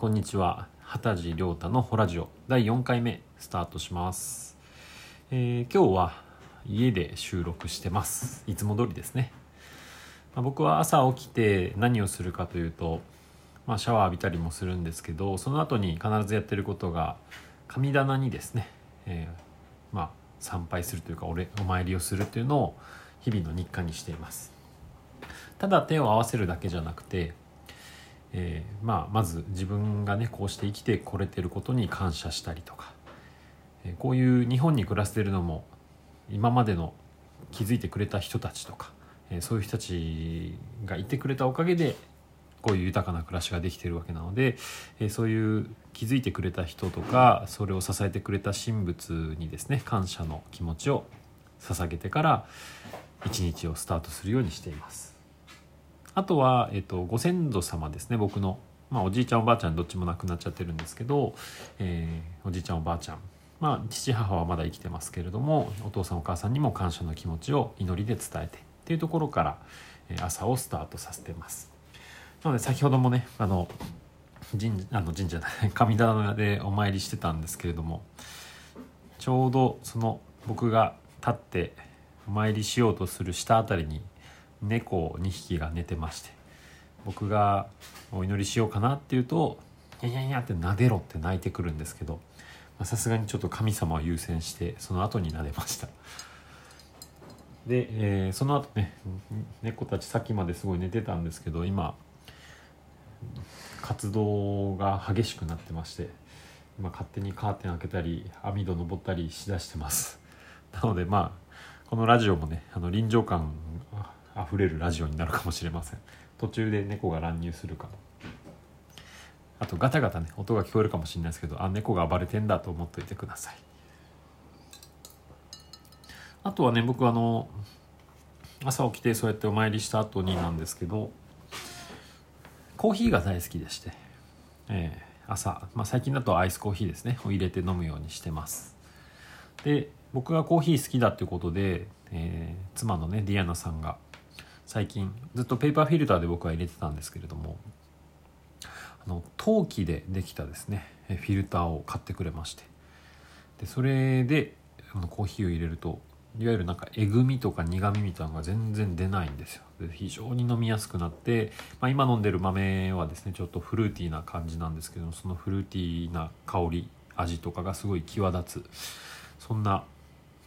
こんにちは。畑地亮太のホラジオ。第4回目スタートします、えー今日は家で収録してます。いつも通りですね、まあ僕は朝起きて何をするかというと、まあ、シャワー浴びたりもするんですけどその後に必ずやってることが神棚にですね、えーまあ参拝するというかおお参りをするというのを日々の日課にしています。ただ手を合わせるだけじゃなくてえーまあ、まず自分がねこうして生きてこれてることに感謝したりとか、えーこういう日本に暮らしてるのも今までの気づいてくれた人たちとか、えーそういう人たちがいてくれたおかげでこういう豊かな暮らしができてるわけなので、えーそういう気づいてくれた人とかそれを支えてくれた神仏にですね感謝の気持ちを捧げてから一日をスタートするようにしています。あとは、えっと、ご先祖様ですね僕の、まあ、おじいちゃんおばあちゃんどっちも亡くなっちゃってるんですけど、えーおじいちゃんおばあちゃん。まあ父母はまだ生きてますけれどもお父さんお母さんにも感謝の気持ちを祈りで伝えてっていうところから、朝をスタートさせてます。なので先ほどもねあの神あの神社 神棚でお参りしてたんですけれどもちょうどその僕が立ってお参りしようとする下あたりに猫2匹が寝てまして僕がお祈りしようかなっていうと「にゃにゃにゃ」って撫でろって泣いてくるんですけどさすがにちょっと神様を優先してその後に撫でました。で、えーその後ね猫たちさっきまですごい寝てたんですけど今活動が激しくなってまして今勝手にカーテン開けたり網戸登ったりしだしてます。なのでまあこのラジオもねあの臨場感あふれるラジオになるかもしれません。途中で猫が乱入するかも。あとガタガタね音が聞こえるかもしれないですけどあ猫が暴れてんだと思っといてください。あとはね僕あの朝起きてそうやってお参りした後になんですけどコーヒーが大好きでして、えー朝、まあ、最近だとアイスコーヒーですね。を入れて飲むようにしてます。で僕がコーヒー好きだっていうことで、えー妻のねディアナさんが最近ずっとペーパーフィルターで僕は入れてたんですけれどもあの陶器でできたですねフィルターを買ってくれまして。でそれでのコーヒーを入れるといわゆるなんかえぐみとか苦みみたいなのが全然出ないんですよ。で非常に飲みやすくなって、まあ、今飲んでる豆はですねちょっとフルーティーな感じなんですけどもそのフルーティーな香り味とかがすごい際立つそんな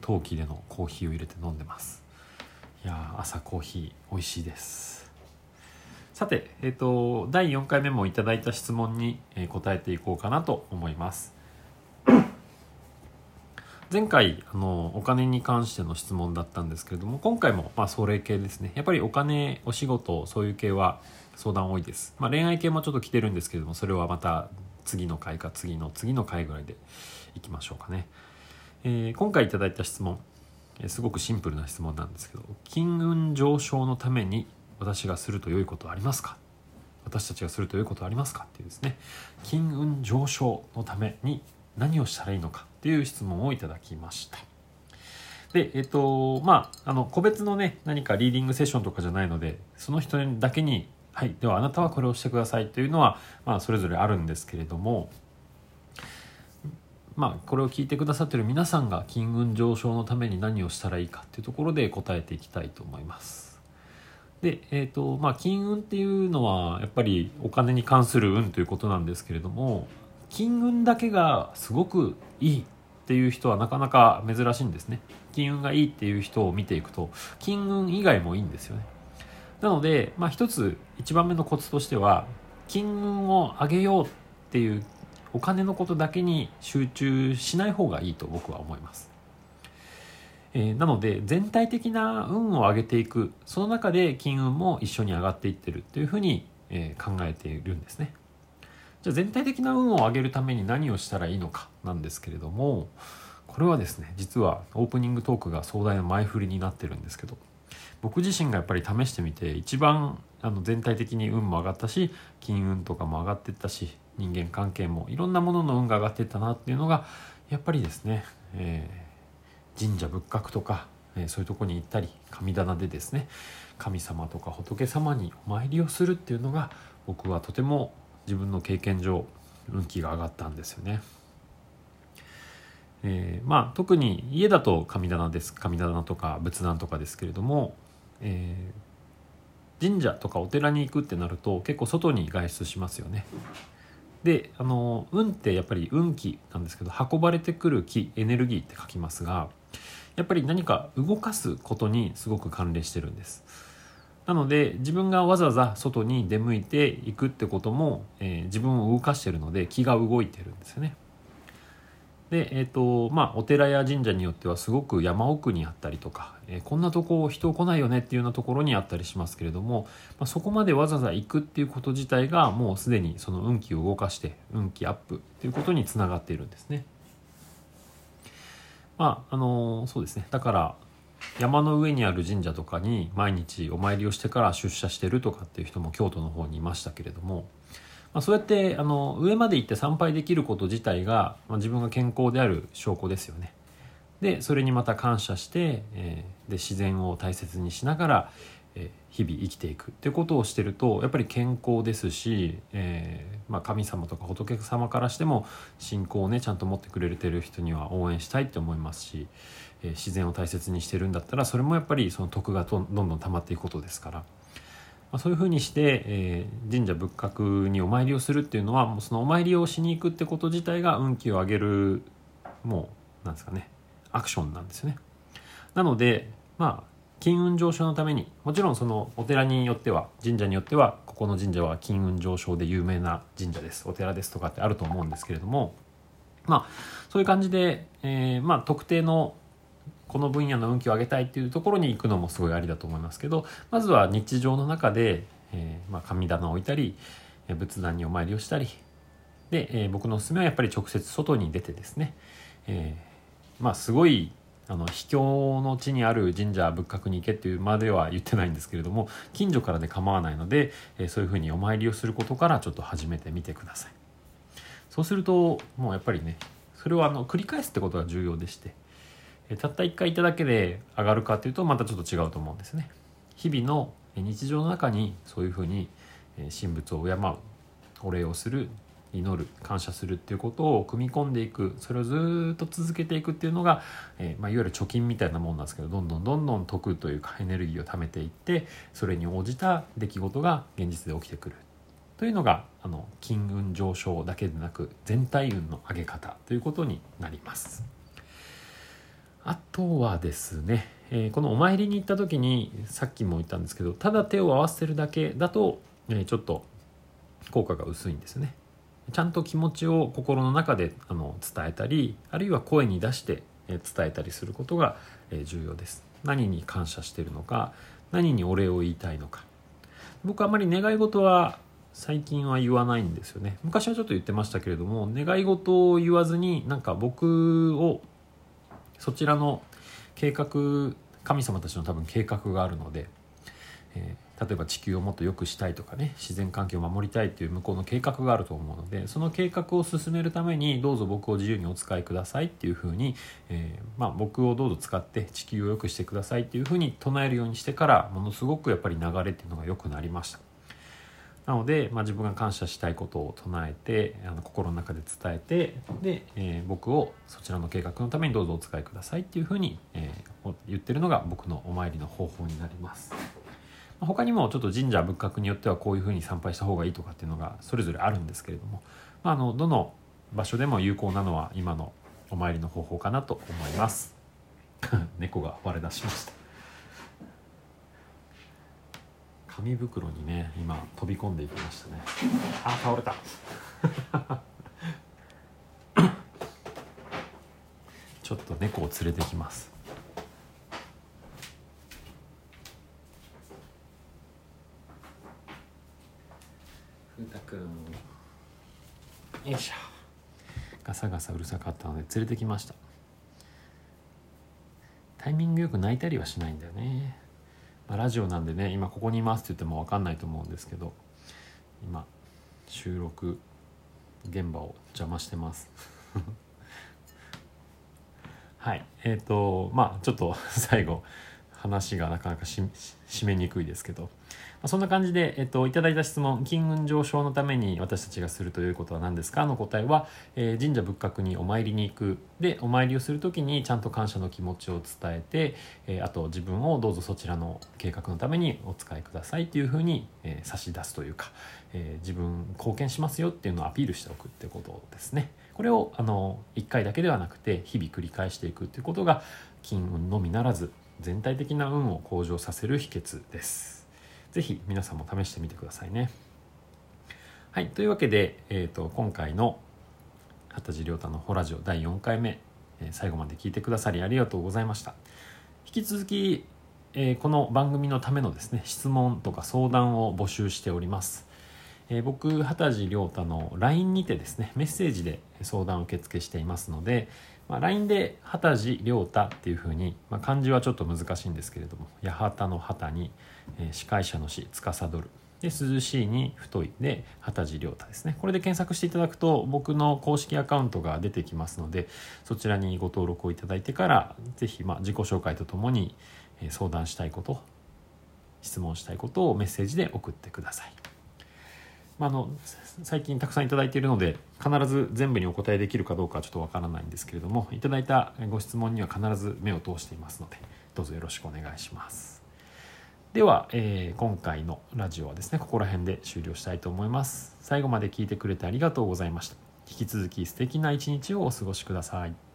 陶器でのコーヒーを入れて飲んでます。いや朝コーヒー美味しいです。さて、えっと第4回目もいただいた質問に、えー答えていこうかなと思います。前回あのお金に関しての質問だったんですけれども今回もまあそれ系ですね。やっぱりお金お仕事そういう系は相談多いです、まあ、恋愛系もちょっと来てるんですけれどもそれはまた次の回か次の次の回ぐらいでいきましょうかね、えー今回いただいた質問。えすごくシンプルな質問なんですけど金運上昇のために私がすると良いことはありますか私たちがすると良いことはありますか？っていうですね金運上昇のために何をしたらいいのか？っていう質問をいただきました。でえっとまああの個別のね何かリーディングセッションとかじゃないのでその人だけにはいではあなたはこれをしてくださいというのは、まあ、それぞれあるんですけれどもまあこれを聞いてくださってる皆さんが金運上昇のために何をしたらいいかっていうところで答えていきたいと思います。でえっ、とまあ金運っていうのはやっぱりお金に関する運ということなんですけれども金運だけがすごくいいっていう人はなかなか珍しいんですね。金運がいいっていう人を見ていくと金運以外もいいんですよね。なので、まあ、一つ一番目のコツとしては金運を上げようっていうお金のことだけに集中しない方がいいと僕は思います、えーなので全体的な運を上げていくその中で金運も一緒に上がっていってるっていうふうに、えー考えているんですね。じゃあ全体的な運を上げるために何をしたらいいのかなんですけれどもこれはですね実はオープニングトークが壮大な前振りになってるんですけど僕自身がやっぱり試してみて一番あの全体的に運も上がったし金運とかも上がっていったし人間関係もいろんなものの運が上がってったなっていうのがやっぱりですね、えー神社仏閣とか、えーそういうとこに行ったり神棚でですね神様とか仏様にお参りをするっていうのが僕はとても自分の経験上運気が上がったんですよね。えー、まあ特に家だと神棚です神棚とか仏壇とかですけれども、えー、神社とかお寺に行くってなると結構外に外出しますよね。であの運ってやっぱり運気なんですけど運ばれてくる気エネルギーって書きますがやっぱり何か動かすことにすごく関連してるんです。なので自分がわざわざ外に出向いていくってことも、えー、自分を動かしてるので気が動いてるんですよね。で、えーとまあ、お寺や神社によってはすごく山奥にあったりとか、えー、こんなとこ人来ないよねっていうようなところにあったりしますけれども、まあ、そこまでわざわざ行くっていうこと自体がもうすでにその運気を動かして運気アップっていうことにつながっているんですね。まああのー、そうですねだから山の上にある神社とかに毎日お参りをしてから出社してるとかっていう人も京都の方にいましたけれどもまあ、そうやってあの上まで行って参拝できること自体が、まあ、自分が健康である証拠ですよね。でそれにまた感謝して、えー、で自然を大切にしながら、えー、日々生きていくってことをしてるとやっぱり健康ですし、えーまあ、神様とか仏様からしても信仰をねちゃんと持ってくれてる人には応援したいって思いますし、え、自然を大切にしてるんだったらそれもやっぱりその徳がどんどん溜まっていくことですから。まあ、そういうふうにして、えー、神社仏閣にお参りをするっていうのはもうそのお参りをしに行くってこと自体が運気を上げるもうなんですかねアクションなんですよね。なのでまあ金運上昇のためにもちろんそのお寺によっては神社によってはここの神社は金運上昇で有名な神社ですお寺ですとかってあると思うんですけれどもまあそういう感じで、えー、まあ特定のこの分野の運気を上げたいっていうところに行くのもすごいありだと思いますけどまずは日常の中で、えー、まあ、神棚を置いたり仏壇にお参りをしたりで、えー、僕のおすすめはやっぱり直接外に出てですね、えー、まあすごいあの秘境の地にある神社仏閣に行けっていうまでは言ってないんですけれども近所からで構わないので、えそういうふうにお参りをすることからちょっと始めてみてください。そうするともうやっぱりねそれをあの繰り返すってことが重要でしてたった1回行っただけで上がるかというとまたちょっと違うと思うんですね。日々の日常の中にそういうふうに神仏を敬うお礼をする祈る感謝するっていうことを組み込んでいくそれをずっと続けていくっていうのが、え、まあ、いわゆる貯金みたいなもんなんですけどどんどんどんどん得というかエネルギーを貯めていってそれに応じた出来事が現実で起きてくるというのがあの金運上昇だけでなく全体運の上げ方ということになります。あとはですね、えー、このお参りに行った時にさっきも言ったんですけどただ手を合わせるだけだと、えー、ちょっと効果が薄いんですね。ちゃんと気持ちを心の中であの伝えたりあるいは声に出して伝えたりすることが重要です。何に感謝してるのか何にお礼を言いたいのか。僕あまり願い事は最近は言わないんですよね。昔はちょっと言ってましたけれども願い事を言わずになんか僕をそちらの計画神様たちの多分計画があるので、えー、例えば地球をもっと良くしたいとかね自然環境を守りたいっていう向こうの計画があると思うのでその計画を進めるためにどうぞ僕を自由にお使いくださいっていうふうに、えー、まあ、僕をどうぞ使って地球を良くしてくださいっていうふうに唱えるようにしてからものすごくやっぱり流れっていうのが良くなりました。なので、まあ、自分が感謝したいことを唱えてあの心の中で伝えてで、えー、僕をそちらの計画のためにどうぞお使いくださいっていうふうに、えー、言ってるのが僕のお参りの方法になります。他にもちょっと神社仏閣によってはこういうふうに参拝した方がいいとかっていうのがそれぞれあるんですけれども、まあ、あのどの場所でも有効なのは今のお参りの方法かなと思います。猫が割れ出しました。紙袋にね今飛び込んでいきましたね。あ倒れた。ちょっと猫を連れてきます。ふうたくん。よいしょ。ガサガサうるさかったので連れてきました。タイミングよく泣いたりはしないんだよねまあ、ラジオなんでね今ここにいますって言っても分かんないと思うんですけど今収録現場を邪魔してます。はいえっ、ー、とまあちょっと最後話がなかなかし締めにくいですけど、まあ、そんな感じで、えっと、いただいた質問金運上昇のために私たちがするということは何ですか？の答えは、えー、神社仏閣にお参りに行く。でお参りをする時にちゃんと感謝の気持ちを伝えて、えー、あと自分をどうぞそちらの計画のためにお使いくださいっていうふうに、えー、差し出すというか、え自分貢献しますよっていうのをアピールしておくってことですね。これをあの1回だけではなくて日々繰り返していくっていうことが金運のみならず全体的な運を向上させる秘訣です。是非皆さんも試してみてくださいね。はい、というわけで、えーと、今回の畑地亮太のホラジオ第4回目、えー、最後まで聞いてくださりありがとうございました。引き続き、えー、この番組のためのですね質問とか相談を募集しております。えー、僕畑地亮太の LINE にてですねメッセージで相談受付していますので、まあ、LINE で「畑地亮太」っていうふうに、まあ、漢字はちょっと難しいんですけれども八幡の畑に、えー、司会者の司司る。で涼しいに太い。で畑地亮太ですね。これで検索していただくと僕の公式アカウントが出てきますのでそちらにご登録をいただいてから是非まあ自己紹介とともに相談したいこと質問したいことをメッセージで送ってください。まあ、の最近たくさんいただいているので必ず全部にお答えできるかどうかはちょっとわからないんですけれどもいただいたご質問には必ず目を通していますのでどうぞよろしくお願いします。では、えー、今回のラジオはですねここら辺で終了したいと思います。最後まで聞いてくれてありがとうございました。引き続き素敵な一日をお過ごしください。